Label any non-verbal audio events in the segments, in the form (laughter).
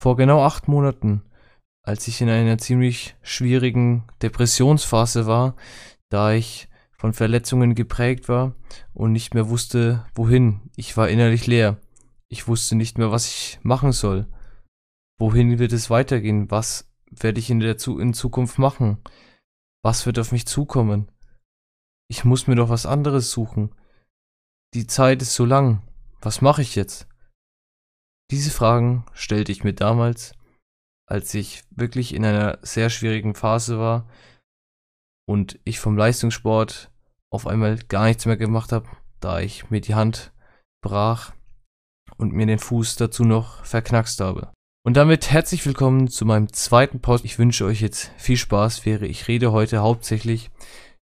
Vor genau acht Monaten, als ich in einer ziemlich schwierigen Depressionsphase war, da ich von Verletzungen geprägt war und nicht mehr wusste, wohin. Ich war innerlich leer. Ich wusste nicht mehr, was ich machen soll. Wohin wird es weitergehen? Was werde ich in der Zu in Zukunft machen? Was wird auf mich zukommen? Ich muss mir doch was anderes suchen. Die Zeit ist so lang. Was mache ich jetzt? Diese Fragen stellte ich mir damals, als ich wirklich in einer sehr schwierigen Phase war und ich vom Leistungssport auf einmal gar nichts mehr gemacht habe, da ich mir die Hand brach und mir den Fuß dazu noch verknackst habe. Und damit herzlich willkommen zu meinem zweiten Post. Ich wünsche euch jetzt viel Spaß. Wäre ich rede heute hauptsächlich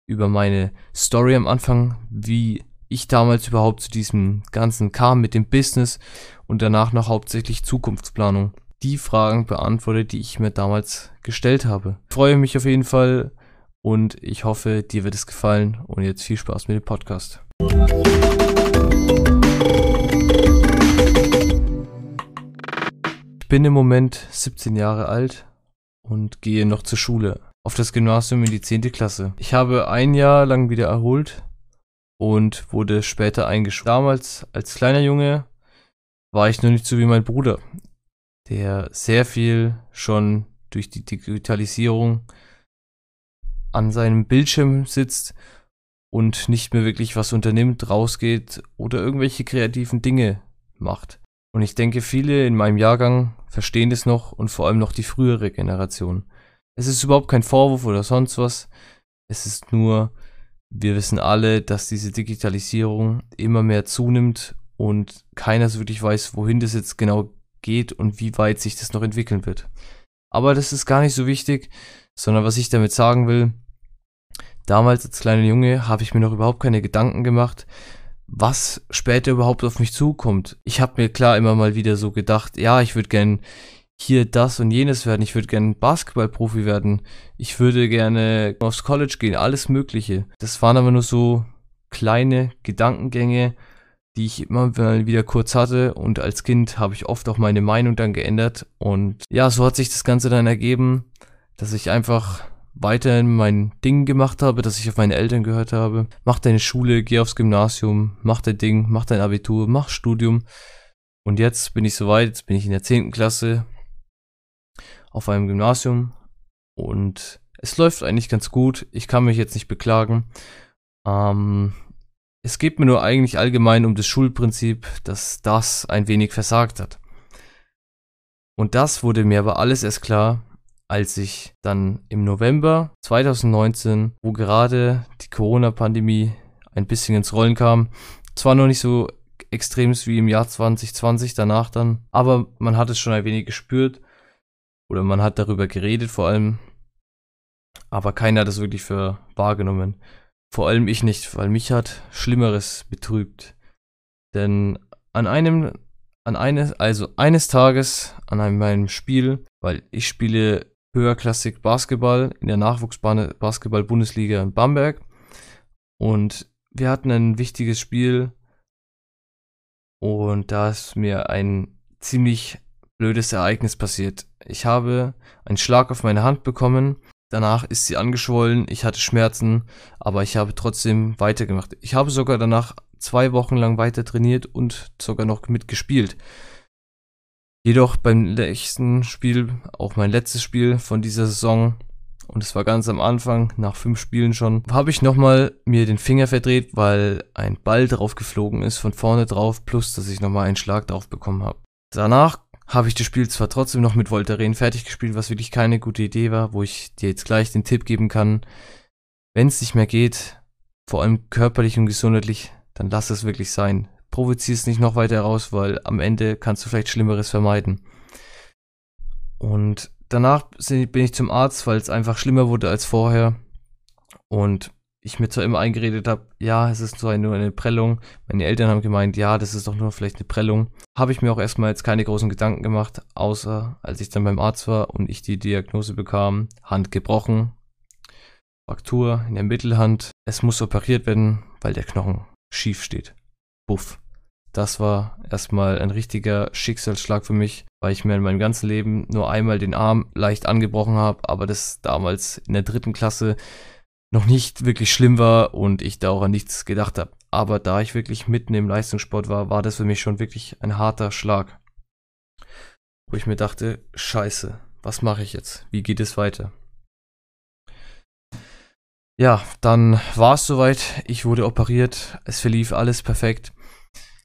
über meine Story am Anfang, wie ich damals überhaupt zu diesem Ganzen kam mit dem Business und danach noch hauptsächlich Zukunftsplanung. Die Fragen beantwortet, die ich mir damals gestellt habe. Ich freue mich auf jeden Fall und ich hoffe, dir wird es gefallen und jetzt viel Spaß mit dem Podcast. Ich bin im Moment 17 Jahre alt und gehe noch zur Schule auf das Gymnasium in die 10. Klasse. Ich habe ein Jahr lang wieder erholt und wurde später eingeschult. Damals als kleiner Junge war ich noch nicht so wie mein Bruder, der sehr viel schon durch die Digitalisierung an seinem Bildschirm sitzt und nicht mehr wirklich was unternimmt, rausgeht oder irgendwelche kreativen Dinge macht. Und ich denke, viele in meinem Jahrgang verstehen das noch und vor allem noch die frühere Generation. Es ist überhaupt kein Vorwurf oder sonst was. Es ist nur, wir wissen alle, dass diese Digitalisierung immer mehr zunimmt und keiner so wirklich weiß, wohin das jetzt genau geht und wie weit sich das noch entwickeln wird. Aber das ist gar nicht so wichtig, sondern was ich damit sagen will, damals als kleiner Junge habe ich mir noch überhaupt keine Gedanken gemacht, was später überhaupt auf mich zukommt. Ich habe mir klar immer mal wieder so gedacht, ja, ich würde gern hier das und jenes werden. Ich würde gerne Basketballprofi werden. Ich würde gerne aufs College gehen, alles Mögliche. Das waren aber nur so kleine Gedankengänge, die ich immer wieder kurz hatte und als Kind habe ich oft auch meine Meinung dann geändert und ja, so hat sich das Ganze dann ergeben, dass ich einfach weiterhin mein Ding gemacht habe, dass ich auf meine Eltern gehört habe. Mach deine Schule, geh aufs Gymnasium, mach dein Ding, mach dein Abitur, mach Studium. Und jetzt bin ich soweit, jetzt bin ich in der 10. Klasse, auf einem Gymnasium und es läuft eigentlich ganz gut. Ich kann mich jetzt nicht beklagen. Ähm, es geht mir nur eigentlich allgemein um das Schulprinzip, dass das ein wenig versagt hat. Und das wurde mir aber alles erst klar, als ich dann im November 2019, wo gerade die Corona-Pandemie ein bisschen ins Rollen kam, zwar noch nicht so extrem wie im Jahr 2020 danach dann, aber man hat es schon ein wenig gespürt oder man hat darüber geredet vor allem, aber keiner hat es wirklich für wahrgenommen. Vor allem ich nicht, weil mich hat Schlimmeres betrübt. Denn an einem, an eines, also eines Tages an einem, meinem Spiel, weil ich spiele höherklassig Basketball in der Nachwuchsbasketball-Bundesliga in Bamberg und wir hatten ein wichtiges Spiel und da ist mir ein ziemlich blödes Ereignis passiert. Ich habe einen Schlag auf meine Hand bekommen. Danach ist sie angeschwollen. Ich hatte Schmerzen, aber ich habe trotzdem weitergemacht. Ich habe sogar danach zwei Wochen lang weiter trainiert und sogar noch mitgespielt. Jedoch beim letzten Spiel, auch mein letztes Spiel von dieser Saison, und es war ganz am Anfang, nach fünf Spielen schon, habe ich nochmal mir den Finger verdreht, weil ein Ball drauf geflogen ist, von vorne drauf, plus dass ich nochmal einen Schlag drauf bekommen habe. Danach habe ich das Spiel zwar trotzdem noch mit Voltaren fertig gespielt, was wirklich keine gute Idee war, wo ich dir jetzt gleich den Tipp geben kann, wenn es nicht mehr geht, vor allem körperlich und gesundheitlich, dann lass es wirklich sein. Provozier es nicht noch weiter raus, weil am Ende kannst du vielleicht Schlimmeres vermeiden. Und danach bin ich zum Arzt, weil es einfach schlimmer wurde als vorher. Und ich mir zwar immer eingeredet habe, ja, es ist zwar nur eine Prellung. Meine Eltern haben gemeint, ja, das ist doch nur vielleicht eine Prellung. Habe ich mir auch erstmal jetzt keine großen Gedanken gemacht, außer als ich dann beim Arzt war und ich die Diagnose bekam, Hand gebrochen, Fraktur in der Mittelhand. Es muss operiert werden, weil der Knochen schief steht. Buff. Das war erstmal ein richtiger Schicksalsschlag für mich, weil ich mir in meinem ganzen Leben nur einmal den Arm leicht angebrochen habe, aber das damals in der dritten Klasse noch nicht wirklich schlimm war und ich da auch an nichts gedacht habe. Aber da ich wirklich mitten im Leistungssport war, war das für mich schon wirklich ein harter Schlag. Wo ich mir dachte, scheiße, was mache ich jetzt? Wie geht es weiter? Ja, dann war es soweit. Ich wurde operiert. Es verlief alles perfekt.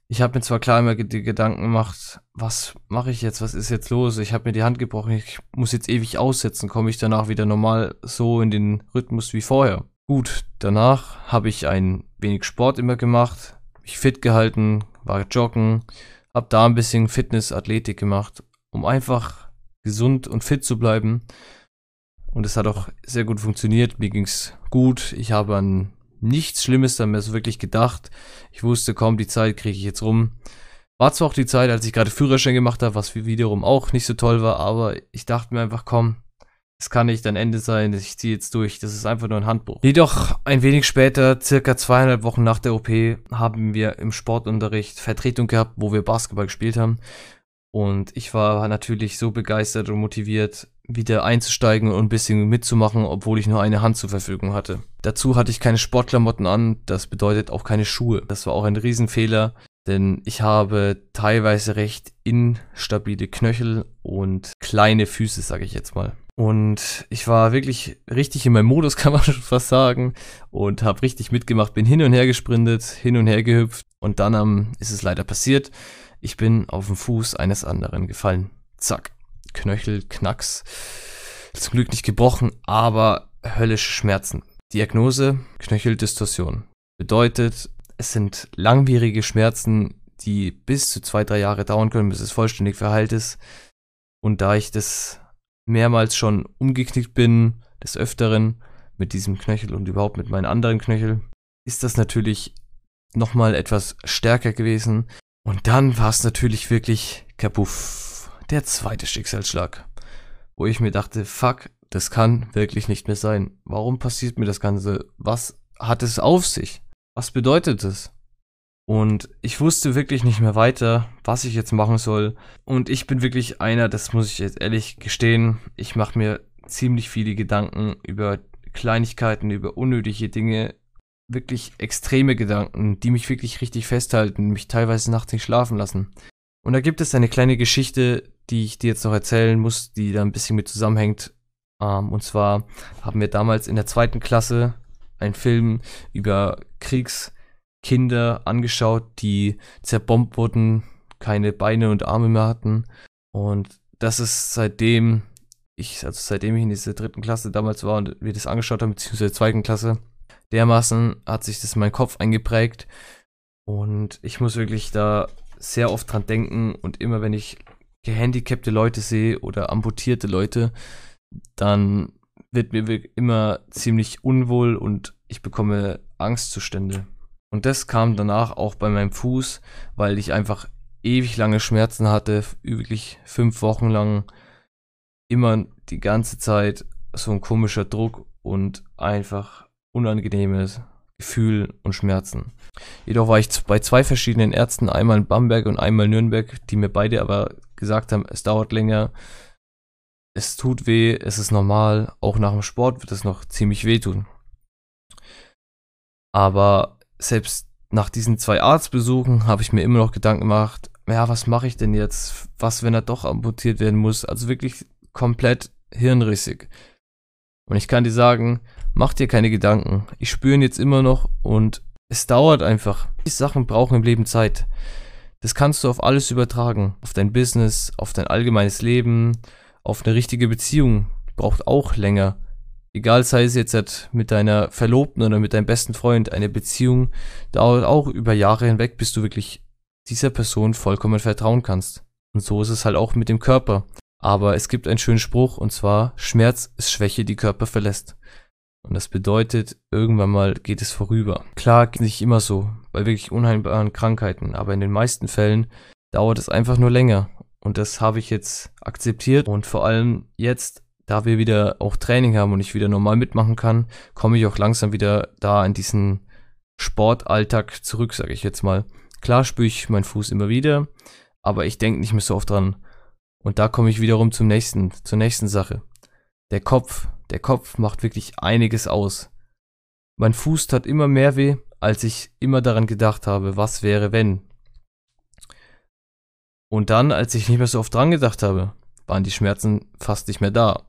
Ich habe mir zwar klar immer die Gedanken gemacht, was mache ich jetzt, was ist jetzt los? Ich habe mir die Hand gebrochen, ich muss jetzt ewig aussetzen, komme ich danach wieder normal so in den Rhythmus wie vorher. Gut, danach habe ich ein wenig Sport immer gemacht, mich fit gehalten, war joggen, habe da ein bisschen Fitness, Athletik gemacht, um einfach gesund und fit zu bleiben. Und es hat auch sehr gut funktioniert, mir ging's gut, ich habe an nichts Schlimmes so wirklich gedacht. Ich wusste, komm, die Zeit kriege ich jetzt rum. War zwar auch die Zeit, als ich gerade Führerschein gemacht habe, was wiederum auch nicht so toll war, aber ich dachte mir einfach, komm, es kann nicht ein Ende sein, ich ziehe jetzt durch, das ist einfach nur ein Handbuch. Jedoch ein wenig später, circa zweieinhalb Wochen nach der OP, haben wir im Sportunterricht Vertretung gehabt, wo wir Basketball gespielt haben. Und ich war natürlich so begeistert und motiviert, wieder einzusteigen und ein bisschen mitzumachen, obwohl ich nur eine Hand zur Verfügung hatte. Dazu hatte ich keine Sportklamotten an, das bedeutet auch keine Schuhe. Das war auch ein Riesenfehler, denn ich habe teilweise recht instabile Knöchel und kleine Füße, sage ich jetzt mal. Und ich war wirklich richtig in meinem Modus, (laughs) kann man schon fast sagen, und habe richtig mitgemacht, bin hin und her gesprintet, hin und her gehüpft und dann um, ist es leider passiert. Ich bin auf den Fuß eines anderen gefallen. Zack. Knöchel, Knacks. Zum Glück nicht gebrochen, aber höllische Schmerzen. Diagnose Knöcheldistorsion. Bedeutet, es sind langwierige Schmerzen, die bis zu zwei, drei Jahre dauern können, bis es vollständig verheilt ist. Und da ich das mehrmals schon umgeknickt bin, des Öfteren, mit diesem Knöchel und überhaupt mit meinen anderen Knöchel, ist das natürlich nochmal etwas stärker gewesen. Und dann war es natürlich wirklich kapuff der zweite Schicksalsschlag, wo ich mir dachte, fuck, das kann wirklich nicht mehr sein. Warum passiert mir das Ganze? Was hat es auf sich? Was bedeutet es? Und ich wusste wirklich nicht mehr weiter, was ich jetzt machen soll. Und ich bin wirklich einer, das muss ich jetzt ehrlich gestehen, ich mache mir ziemlich viele Gedanken über Kleinigkeiten, über unnötige Dinge, wirklich extreme Gedanken, die mich wirklich richtig festhalten, mich teilweise nachts nicht schlafen lassen. Und da gibt es eine kleine Geschichte, die ich dir jetzt noch erzählen muss, die da ein bisschen mit zusammenhängt. Ähm, und zwar haben wir damals in der zweiten Klasse einen Film über Kriegskinder angeschaut, die zerbombt wurden, keine Beine und Arme mehr hatten. Und das ist seitdem ich, also seitdem ich in dieser dritten Klasse damals war und wir das angeschaut haben, beziehungsweise zweiten Klasse, dermaßen hat sich das in meinen Kopf eingeprägt. Und ich muss wirklich da sehr oft dran denken und immer wenn ich gehandicapte Leute sehe oder amputierte Leute, dann wird mir immer ziemlich unwohl und ich bekomme Angstzustände. Und das kam danach auch bei meinem Fuß, weil ich einfach ewig lange Schmerzen hatte, wirklich fünf Wochen lang, immer die ganze Zeit so ein komischer Druck und einfach unangenehmes Gefühl und Schmerzen. Jedoch war ich bei zwei verschiedenen Ärzten, einmal in Bamberg und einmal in Nürnberg, die mir beide aber gesagt haben, es dauert länger, es tut weh, es ist normal, auch nach dem Sport wird es noch ziemlich wehtun. Aber selbst nach diesen zwei Arztbesuchen habe ich mir immer noch Gedanken gemacht, ja, was mache ich denn jetzt? Was, wenn er doch amputiert werden muss? Also wirklich komplett hirnrissig. Und ich kann dir sagen, mach dir keine Gedanken. Ich spüre ihn jetzt immer noch und es dauert einfach. Die Sachen brauchen im Leben Zeit. Das kannst du auf alles übertragen. Auf dein Business, auf dein allgemeines Leben, auf eine richtige Beziehung. Braucht auch länger. Egal, sei es jetzt mit deiner Verlobten oder mit deinem besten Freund, eine Beziehung dauert auch über Jahre hinweg, bis du wirklich dieser Person vollkommen vertrauen kannst. Und so ist es halt auch mit dem Körper. Aber es gibt einen schönen Spruch und zwar, Schmerz ist Schwäche, die Körper verlässt. Und das bedeutet, irgendwann mal geht es vorüber. Klar, nicht immer so, bei wirklich unheilbaren Krankheiten, aber in den meisten Fällen dauert es einfach nur länger. Und das habe ich jetzt akzeptiert und vor allem jetzt, da wir wieder auch Training haben und ich wieder normal mitmachen kann, komme ich auch langsam wieder da in diesen Sportalltag zurück, sage ich jetzt mal. Klar spüre ich meinen Fuß immer wieder, aber ich denke nicht mehr so oft dran. Und da komme ich wiederum zum nächsten, zur nächsten Sache. Der Kopf, der Kopf macht wirklich einiges aus. Mein Fuß tat immer mehr weh, als ich immer daran gedacht habe, was wäre, wenn. Und dann, als ich nicht mehr so oft dran gedacht habe, waren die Schmerzen fast nicht mehr da.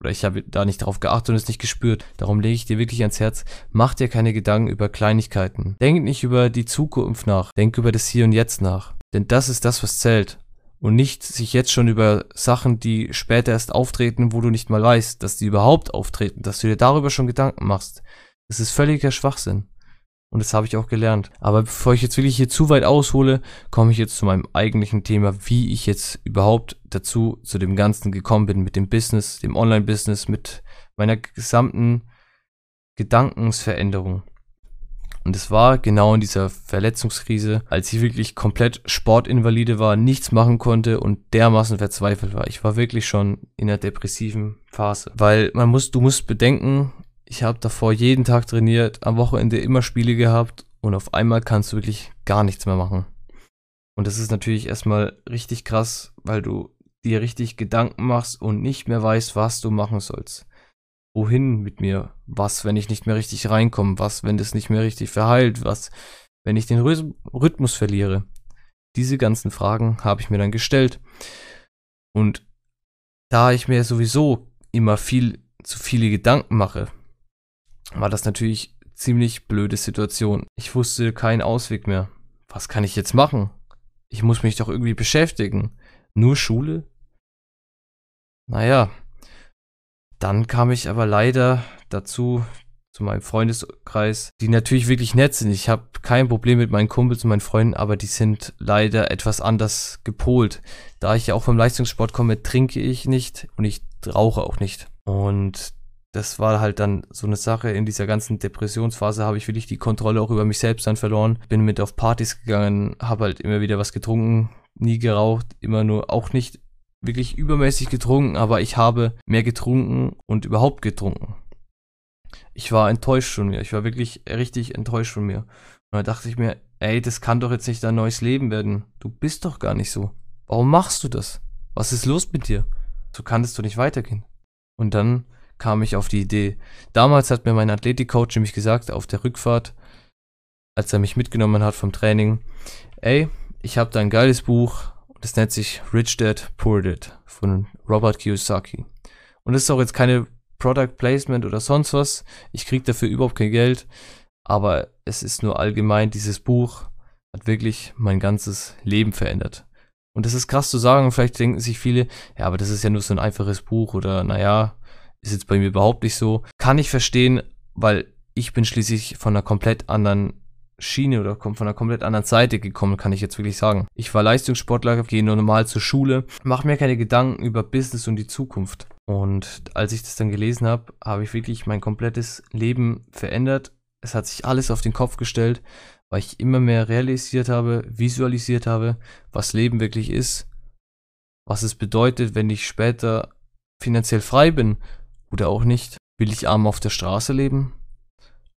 Oder ich habe da nicht darauf geachtet und es nicht gespürt. Darum lege ich dir wirklich ans Herz, mach dir keine Gedanken über Kleinigkeiten. Denk nicht über die Zukunft nach, denk über das Hier und Jetzt nach. Denn das ist das, was zählt. Und nicht sich jetzt schon über Sachen, die später erst auftreten, wo du nicht mal weißt, dass die überhaupt auftreten, dass du dir darüber schon Gedanken machst. Das ist völliger Schwachsinn. Und das habe ich auch gelernt. Aber bevor ich jetzt wirklich hier zu weit aushole, komme ich jetzt zu meinem eigentlichen Thema, wie ich jetzt überhaupt dazu, zu dem Ganzen gekommen bin, mit dem Business, dem Online-Business, mit meiner gesamten Gedankensveränderung. Und es war genau in dieser Verletzungskrise, als ich wirklich komplett Sportinvalide war, nichts machen konnte und dermaßen verzweifelt war. Ich war wirklich schon in einer depressiven Phase. Weil man muss, du musst bedenken, ich habe davor jeden Tag trainiert, am Wochenende immer Spiele gehabt und auf einmal kannst du wirklich gar nichts mehr machen. Und das ist natürlich erstmal richtig krass, weil du dir richtig Gedanken machst und nicht mehr weißt, was du machen sollst. Wohin mit mir? Was, wenn ich nicht mehr richtig reinkomme? Was, wenn das nicht mehr richtig verheilt? Was, wenn ich den Rhythmus verliere? Diese ganzen Fragen habe ich mir dann gestellt. Und da ich mir sowieso immer viel zu viele Gedanken mache, war das natürlich ziemlich blöde Situation. Ich wusste keinen Ausweg mehr. Was kann ich jetzt machen? Ich muss mich doch irgendwie beschäftigen. Nur Schule? Naja, dann kam ich aber leider dazu, zu meinem Freundeskreis, die natürlich wirklich nett sind. Ich habe kein Problem mit meinen Kumpels und meinen Freunden, aber die sind leider etwas anders gepolt. Da ich ja auch vom Leistungssport komme, trinke ich nicht und ich rauche auch nicht. Und das war halt dann so eine Sache. In dieser ganzen Depressionsphase habe ich wirklich die Kontrolle auch über mich selbst dann verloren. Bin mit auf Partys gegangen, habe halt immer wieder was getrunken, nie geraucht, immer nur auch nicht wirklich übermäßig getrunken, aber ich habe mehr getrunken und überhaupt getrunken. Ich war enttäuscht von mir. Ich war wirklich richtig enttäuscht von mir. Und da dachte ich mir, ey, das kann doch jetzt nicht dein neues Leben werden. Du bist doch gar nicht so. Warum machst du das? Was ist los mit dir? So kann es doch nicht weitergehen. Und dann kam ich auf die Idee. Damals hat mir mein Athletikcoach nämlich gesagt, auf der Rückfahrt, als er mich mitgenommen hat vom Training, ey, ich habe da ein geiles Buch, das nennt sich Rich Dad, Poor Dad von Robert Kiyosaki. Und das ist auch jetzt keine Product Placement oder sonst was. Ich kriege dafür überhaupt kein Geld, aber es ist nur allgemein, dieses Buch hat wirklich mein ganzes Leben verändert. Und das ist krass zu sagen, vielleicht denken sich viele, ja, aber das ist ja nur so ein einfaches Buch oder naja, ist jetzt bei mir überhaupt nicht so. Kann ich verstehen, weil ich bin schließlich von einer komplett anderen Schiene oder von einer komplett anderen Seite gekommen, kann ich jetzt wirklich sagen. Ich war Leistungssportler, gehe nur normal zur Schule, mache mir keine Gedanken über Business und die Zukunft. Und als ich das dann gelesen habe, habe ich wirklich mein komplettes Leben verändert. Es hat sich alles auf den Kopf gestellt, weil ich immer mehr realisiert habe, visualisiert habe, was Leben wirklich ist, was es bedeutet, wenn ich später finanziell frei bin oder auch nicht. Will ich arm auf der Straße leben?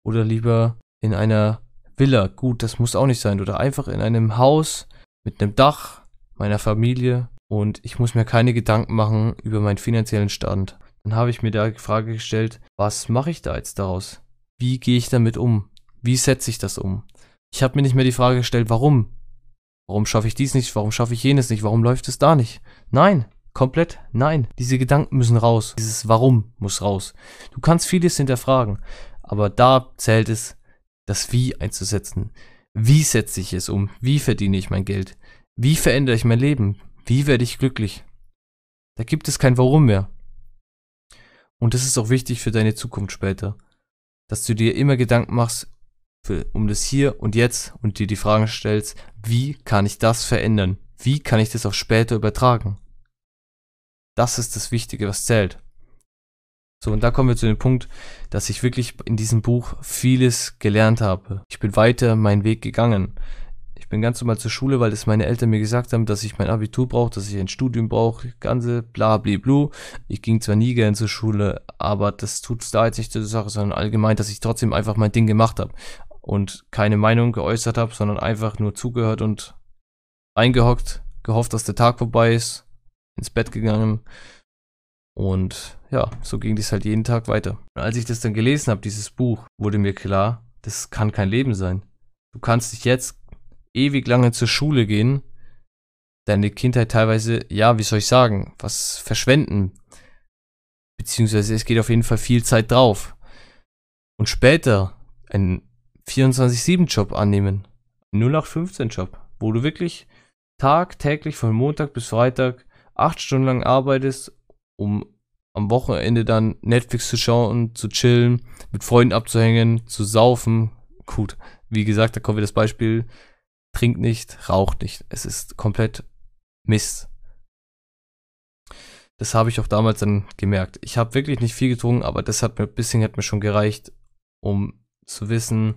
Oder lieber in einer Villa? Gut, das muss auch nicht sein. Oder einfach in einem Haus mit einem Dach, meiner Familie. Und ich muss mir keine Gedanken machen über meinen finanziellen Stand. Dann habe ich mir da die Frage gestellt, was mache ich da jetzt daraus? Wie gehe ich damit um? Wie setze ich das um? Ich habe mir nicht mehr die Frage gestellt, warum? Warum schaffe ich dies nicht? Warum schaffe ich jenes nicht? Warum läuft es da nicht? Nein, Komplett nein. Diese Gedanken müssen raus. Dieses Warum muss raus. Du kannst vieles hinterfragen, aber da zählt es, das Wie einzusetzen. Wie setze ich es um? Wie verdiene ich mein Geld? Wie verändere ich mein Leben? Wie werde ich glücklich? Da gibt es kein Warum mehr. Und das ist auch wichtig für deine Zukunft später. Dass du dir immer Gedanken machst für, um das Hier und Jetzt und dir die Fragen stellst, wie kann ich das verändern? Wie kann ich das auch später übertragen? Das ist das Wichtige, was zählt. So, und da kommen wir zu dem Punkt, dass ich wirklich in diesem Buch vieles gelernt habe. Ich bin weiter meinen Weg gegangen. Ich bin ganz normal zur Schule, weil es meine Eltern mir gesagt haben, dass ich mein Abitur brauche, dass ich ein Studium brauche, ganze bla bla bla. Ich ging zwar nie gern zur Schule, aber das tut da jetzt nicht zur Sache, sondern allgemein, dass ich trotzdem einfach mein Ding gemacht habe. und keine Meinung geäußert habe, sondern einfach nur zugehört und eingehockt, gehofft, dass der Tag vorbei ist, ins Bett gegangen und ja, so ging das halt jeden Tag weiter. Und als ich das dann gelesen habe, dieses Buch, wurde mir klar, das kann kein Leben sein. Du kannst dich jetzt ewig lange zur Schule gehen, deine Kindheit teilweise, ja, wie soll ich sagen, was verschwenden. Beziehungsweise es geht auf jeden Fall viel Zeit drauf. Und später einen 24-7-Job annehmen. 0815-Job, wo du wirklich tagtäglich von Montag bis Freitag acht Stunden lang arbeitest, um am Wochenende dann Netflix zu schauen, zu chillen, mit Freunden abzuhängen, zu saufen. Gut, wie gesagt, da kommen wir das Beispiel, trinkt nicht, raucht nicht. Es ist komplett Mist. Das habe ich auch damals dann gemerkt. Ich habe wirklich nicht viel getrunken, aber das hat mir ein bisschen hat mir schon gereicht, um zu wissen,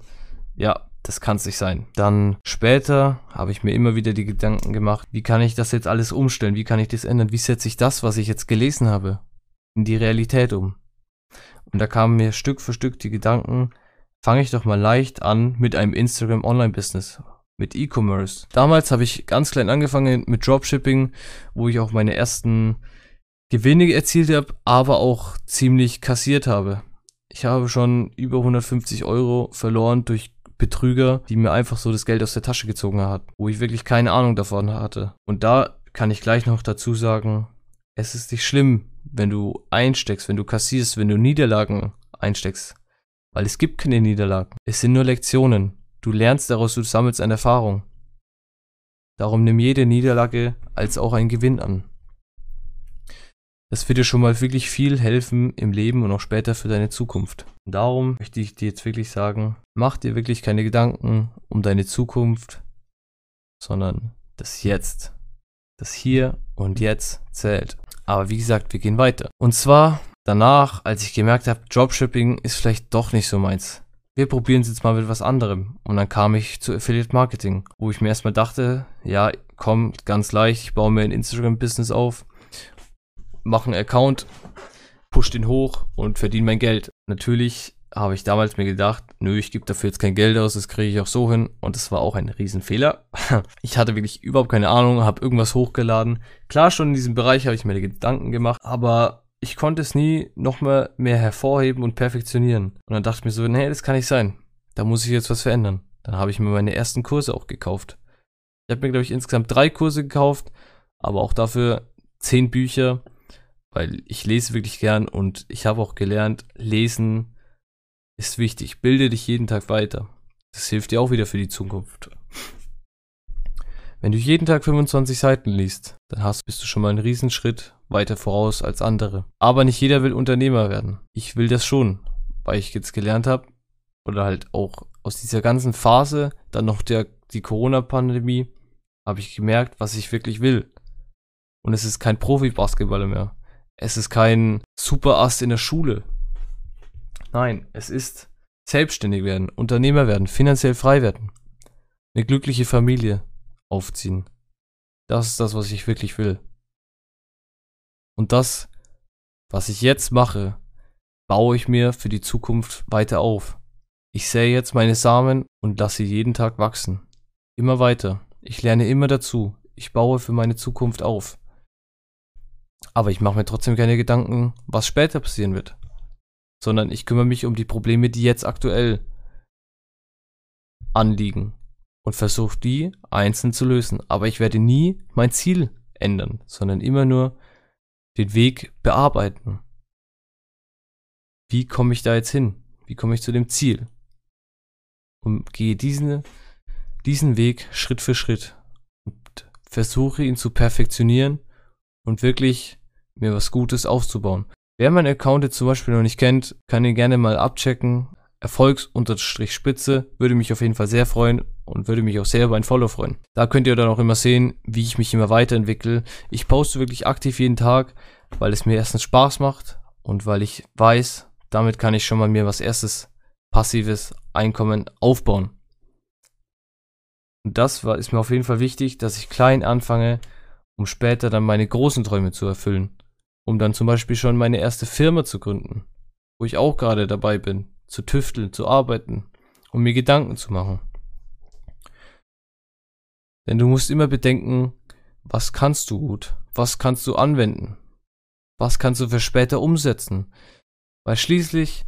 ja, das kann es nicht sein. Dann später habe ich mir immer wieder die Gedanken gemacht, wie kann ich das jetzt alles umstellen? Wie kann ich das ändern? Wie setze ich das, was ich jetzt gelesen habe, in die Realität um? Und da kamen mir Stück für Stück die Gedanken, fange ich doch mal leicht an mit einem Instagram Online Business mit E-Commerce. Damals habe ich ganz klein angefangen mit Dropshipping, wo ich auch meine ersten Gewinne erzielt habe, aber auch ziemlich kassiert habe. Ich habe schon über 150 Euro verloren durch Betrüger, die mir einfach so das Geld aus der Tasche gezogen hat, wo ich wirklich keine Ahnung davon hatte. Und da kann ich gleich noch dazu sagen, es ist nicht schlimm, wenn du einsteckst, wenn du kassierst, wenn du Niederlagen einsteckst. Weil es gibt keine Niederlagen. Es sind nur Lektionen. Du lernst daraus, du sammelst eine Erfahrung. Darum nimm jede Niederlage als auch einen Gewinn an. Das wird dir schon mal wirklich viel helfen im Leben und auch später für deine Zukunft. Und darum möchte ich dir jetzt wirklich sagen, mach dir wirklich keine Gedanken um deine Zukunft, sondern das Jetzt. Das Hier und Jetzt zählt. Aber wie gesagt, wir gehen weiter. Und zwar danach, als ich gemerkt habe, Dropshipping ist vielleicht doch nicht so meins wir probieren es jetzt mal mit was anderem. Und dann kam ich zu Affiliate Marketing, wo ich mir erstmal dachte, ja, komm, ganz leicht, ich baue mir ein Instagram-Business auf, mache einen Account, push den hoch und verdiene mein Geld. Natürlich habe ich damals mir gedacht, nö, ich gebe dafür jetzt kein Geld aus, das kriege ich auch so hin. Und das war auch ein Riesenfehler. (laughs) Ich hatte wirklich überhaupt keine Ahnung, habe irgendwas hochgeladen. Klar, schon in diesem Bereich habe ich mir Gedanken gemacht, aber ich konnte es nie noch mal mehr hervorheben und perfektionieren. Und dann dachte ich mir so, nee, das kann nicht sein. Da muss ich jetzt was verändern. Dann habe ich mir meine ersten Kurse auch gekauft. Ich habe mir, glaube ich, insgesamt drei Kurse gekauft, aber auch dafür zehn Bücher, weil ich lese wirklich gern und ich habe auch gelernt, lesen ist wichtig. Bilde dich jeden Tag weiter. Das hilft dir auch wieder für die Zukunft. Wenn du jeden Tag 25 Seiten liest, dann hast, bist du schon mal einen Riesenschritt weiter voraus als andere. Aber nicht jeder will Unternehmer werden. Ich will das schon, weil ich jetzt gelernt habe oder halt auch aus dieser ganzen Phase, dann noch der, die Corona-Pandemie, habe ich gemerkt, was ich wirklich will. Und es ist kein Profi-Basketballer mehr. Es ist kein Superass in der Schule. Nein, es ist selbstständig werden, Unternehmer werden, finanziell frei werden, eine glückliche Familie aufziehen. Das ist das, was ich wirklich will. Und das, was ich jetzt mache, baue ich mir für die Zukunft weiter auf. Ich sähe jetzt meine Samen und lasse sie jeden Tag wachsen. Immer weiter. Ich lerne immer dazu. Ich baue für meine Zukunft auf. Aber ich mache mir trotzdem keine Gedanken, was später passieren wird. Sondern ich kümmere mich um die Probleme, die jetzt aktuell anliegen. Und versuche die einzeln zu lösen. Aber ich werde nie mein Ziel ändern, sondern immer nur den Weg bearbeiten. Wie komme ich da jetzt hin? Wie komme ich zu dem Ziel? Und gehe diesen, diesen Weg Schritt für Schritt und versuche ihn zu perfektionieren und wirklich mir was Gutes aufzubauen. Wer meinen Account jetzt zum Beispiel noch nicht kennt, kann ihn gerne mal abchecken. Erfolgs-Spitze würde mich auf jeden Fall sehr freuen und würde mich auch sehr über ein Follow freuen. Da könnt ihr dann auch immer sehen, wie ich mich immer weiterentwickle. Ich poste wirklich aktiv jeden Tag, weil es mir erstens Spaß macht und weil ich weiß, damit kann ich schon mal mir was erstes passives Einkommen aufbauen. Und das war, ist mir auf jeden Fall wichtig, dass ich klein anfange, um später dann meine großen Träume zu erfüllen. Um dann zum Beispiel schon meine erste Firma zu gründen, wo ich auch gerade dabei bin, zu tüfteln, zu arbeiten um mir Gedanken zu machen. Denn du musst immer bedenken, was kannst du gut? Was kannst du anwenden? Was kannst du für später umsetzen? Weil schließlich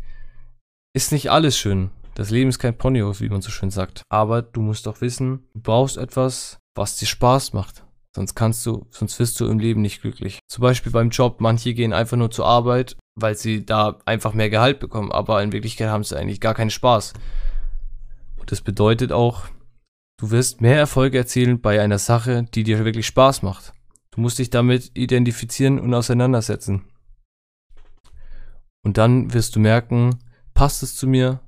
ist nicht alles schön. Das Leben ist kein Ponyhof, wie man so schön sagt. Aber du musst doch wissen, du brauchst etwas, was dir Spaß macht. Sonst kannst du, sonst wirst du im Leben nicht glücklich. Zum Beispiel beim Job, manche gehen einfach nur zur Arbeit, weil sie da einfach mehr Gehalt bekommen, aber in Wirklichkeit haben sie eigentlich gar keinen Spaß. Und das bedeutet auch, du wirst mehr Erfolge erzielen bei einer Sache, die dir wirklich Spaß macht. Du musst dich damit identifizieren und auseinandersetzen. Und dann wirst du merken, passt es zu mir,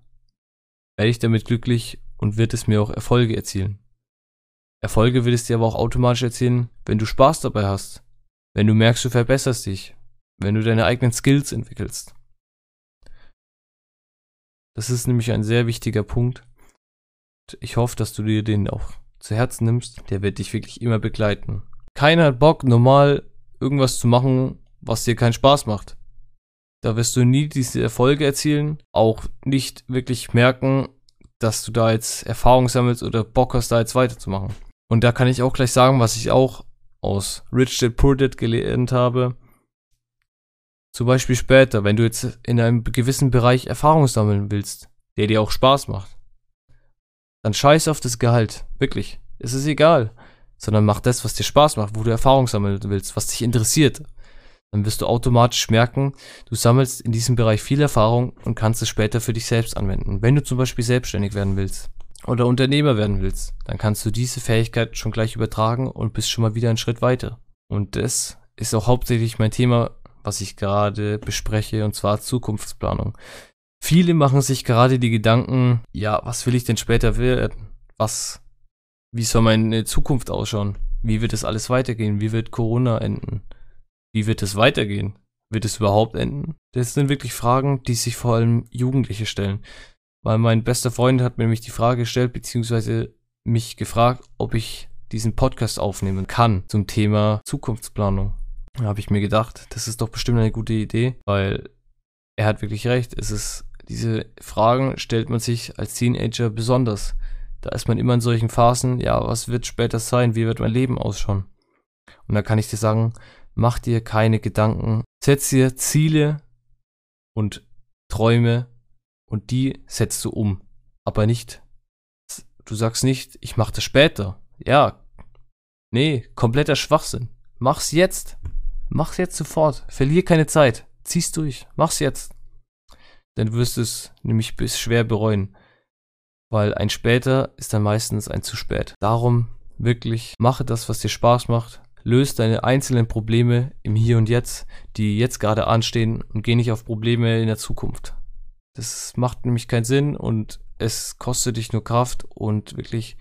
werde ich damit glücklich und wird es mir auch Erfolge erzielen. Erfolge wird es dir aber auch automatisch erzielen, wenn du Spaß dabei hast, wenn du merkst, du verbesserst dich, wenn du deine eigenen Skills entwickelst. Das ist nämlich ein sehr wichtiger Punkt. Ich hoffe, dass du dir den auch zu Herzen nimmst. Der wird dich wirklich immer begleiten. Keiner hat Bock, normal irgendwas zu machen, was dir keinen Spaß macht. Da wirst du nie diese Erfolge erzielen, auch nicht wirklich merken, dass du da jetzt Erfahrung sammelst oder Bock hast, da jetzt weiterzumachen. Und da kann ich auch gleich sagen, was ich auch aus Rich Dad Poor Dad gelernt habe. Zum Beispiel später, wenn du jetzt in einem gewissen Bereich Erfahrung sammeln willst, der dir auch Spaß macht, dann scheiß auf das Gehalt. Wirklich. Es ist egal. Sondern mach das, was dir Spaß macht, wo du Erfahrung sammeln willst, was dich interessiert dann wirst du automatisch merken, du sammelst in diesem Bereich viel Erfahrung und kannst es später für dich selbst anwenden. Wenn du zum Beispiel selbstständig werden willst oder Unternehmer werden willst, dann kannst du diese Fähigkeit schon gleich übertragen und bist schon mal wieder einen Schritt weiter. Und das ist auch hauptsächlich mein Thema, was ich gerade bespreche, und zwar Zukunftsplanung. Viele machen sich gerade die Gedanken, ja, was will ich denn später werden? Was, wie soll meine Zukunft ausschauen? Wie wird es alles weitergehen? Wie wird Corona enden? Wie wird es weitergehen? Wird es überhaupt enden? Das sind wirklich Fragen, die sich vor allem Jugendliche stellen. Weil mein bester Freund hat mir nämlich die Frage gestellt, beziehungsweise mich gefragt, ob ich diesen Podcast aufnehmen kann zum Thema Zukunftsplanung. Da habe ich mir gedacht, das ist doch bestimmt eine gute Idee, weil er hat wirklich recht. Es ist, diese Fragen stellt man sich als Teenager besonders. Da ist man immer in solchen Phasen, ja, was wird später sein? Wie wird mein Leben ausschauen? Und da kann ich dir sagen, mach dir keine Gedanken. Setz dir Ziele und Träume und die setzt du um. Aber nicht, du sagst nicht, ich mach das später. Ja, nee, kompletter Schwachsinn. Mach's jetzt. Mach's jetzt sofort. Verlier keine Zeit. Zieh's durch. Mach's jetzt. Denn du wirst es nämlich bis schwer bereuen. Weil ein später ist dann meistens ein zu spät. Darum wirklich mache das, was dir Spaß macht löst deine einzelnen Probleme im Hier und Jetzt, die jetzt gerade anstehen und geh nicht auf Probleme in der Zukunft. Das macht nämlich keinen Sinn und es kostet dich nur Kraft und wirklich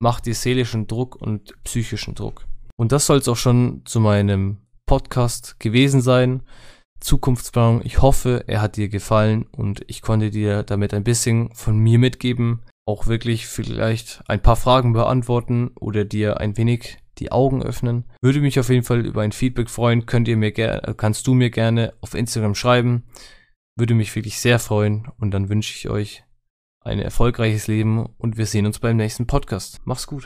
macht dir seelischen Druck und psychischen Druck. Und das soll es auch schon zu meinem Podcast gewesen sein. Zukunftsplanung. Ich hoffe, er hat dir gefallen und ich konnte dir damit ein bisschen von mir mitgeben. Auch wirklich vielleicht ein paar Fragen beantworten oder dir ein wenig die Augen öffnen. Würde mich auf jeden Fall über ein Feedback freuen. Könnt ihr mir kannst du mir gerne auf Instagram schreiben. Würde mich wirklich sehr freuen und dann wünsche ich euch ein erfolgreiches Leben und wir sehen uns beim nächsten Podcast. Mach's gut.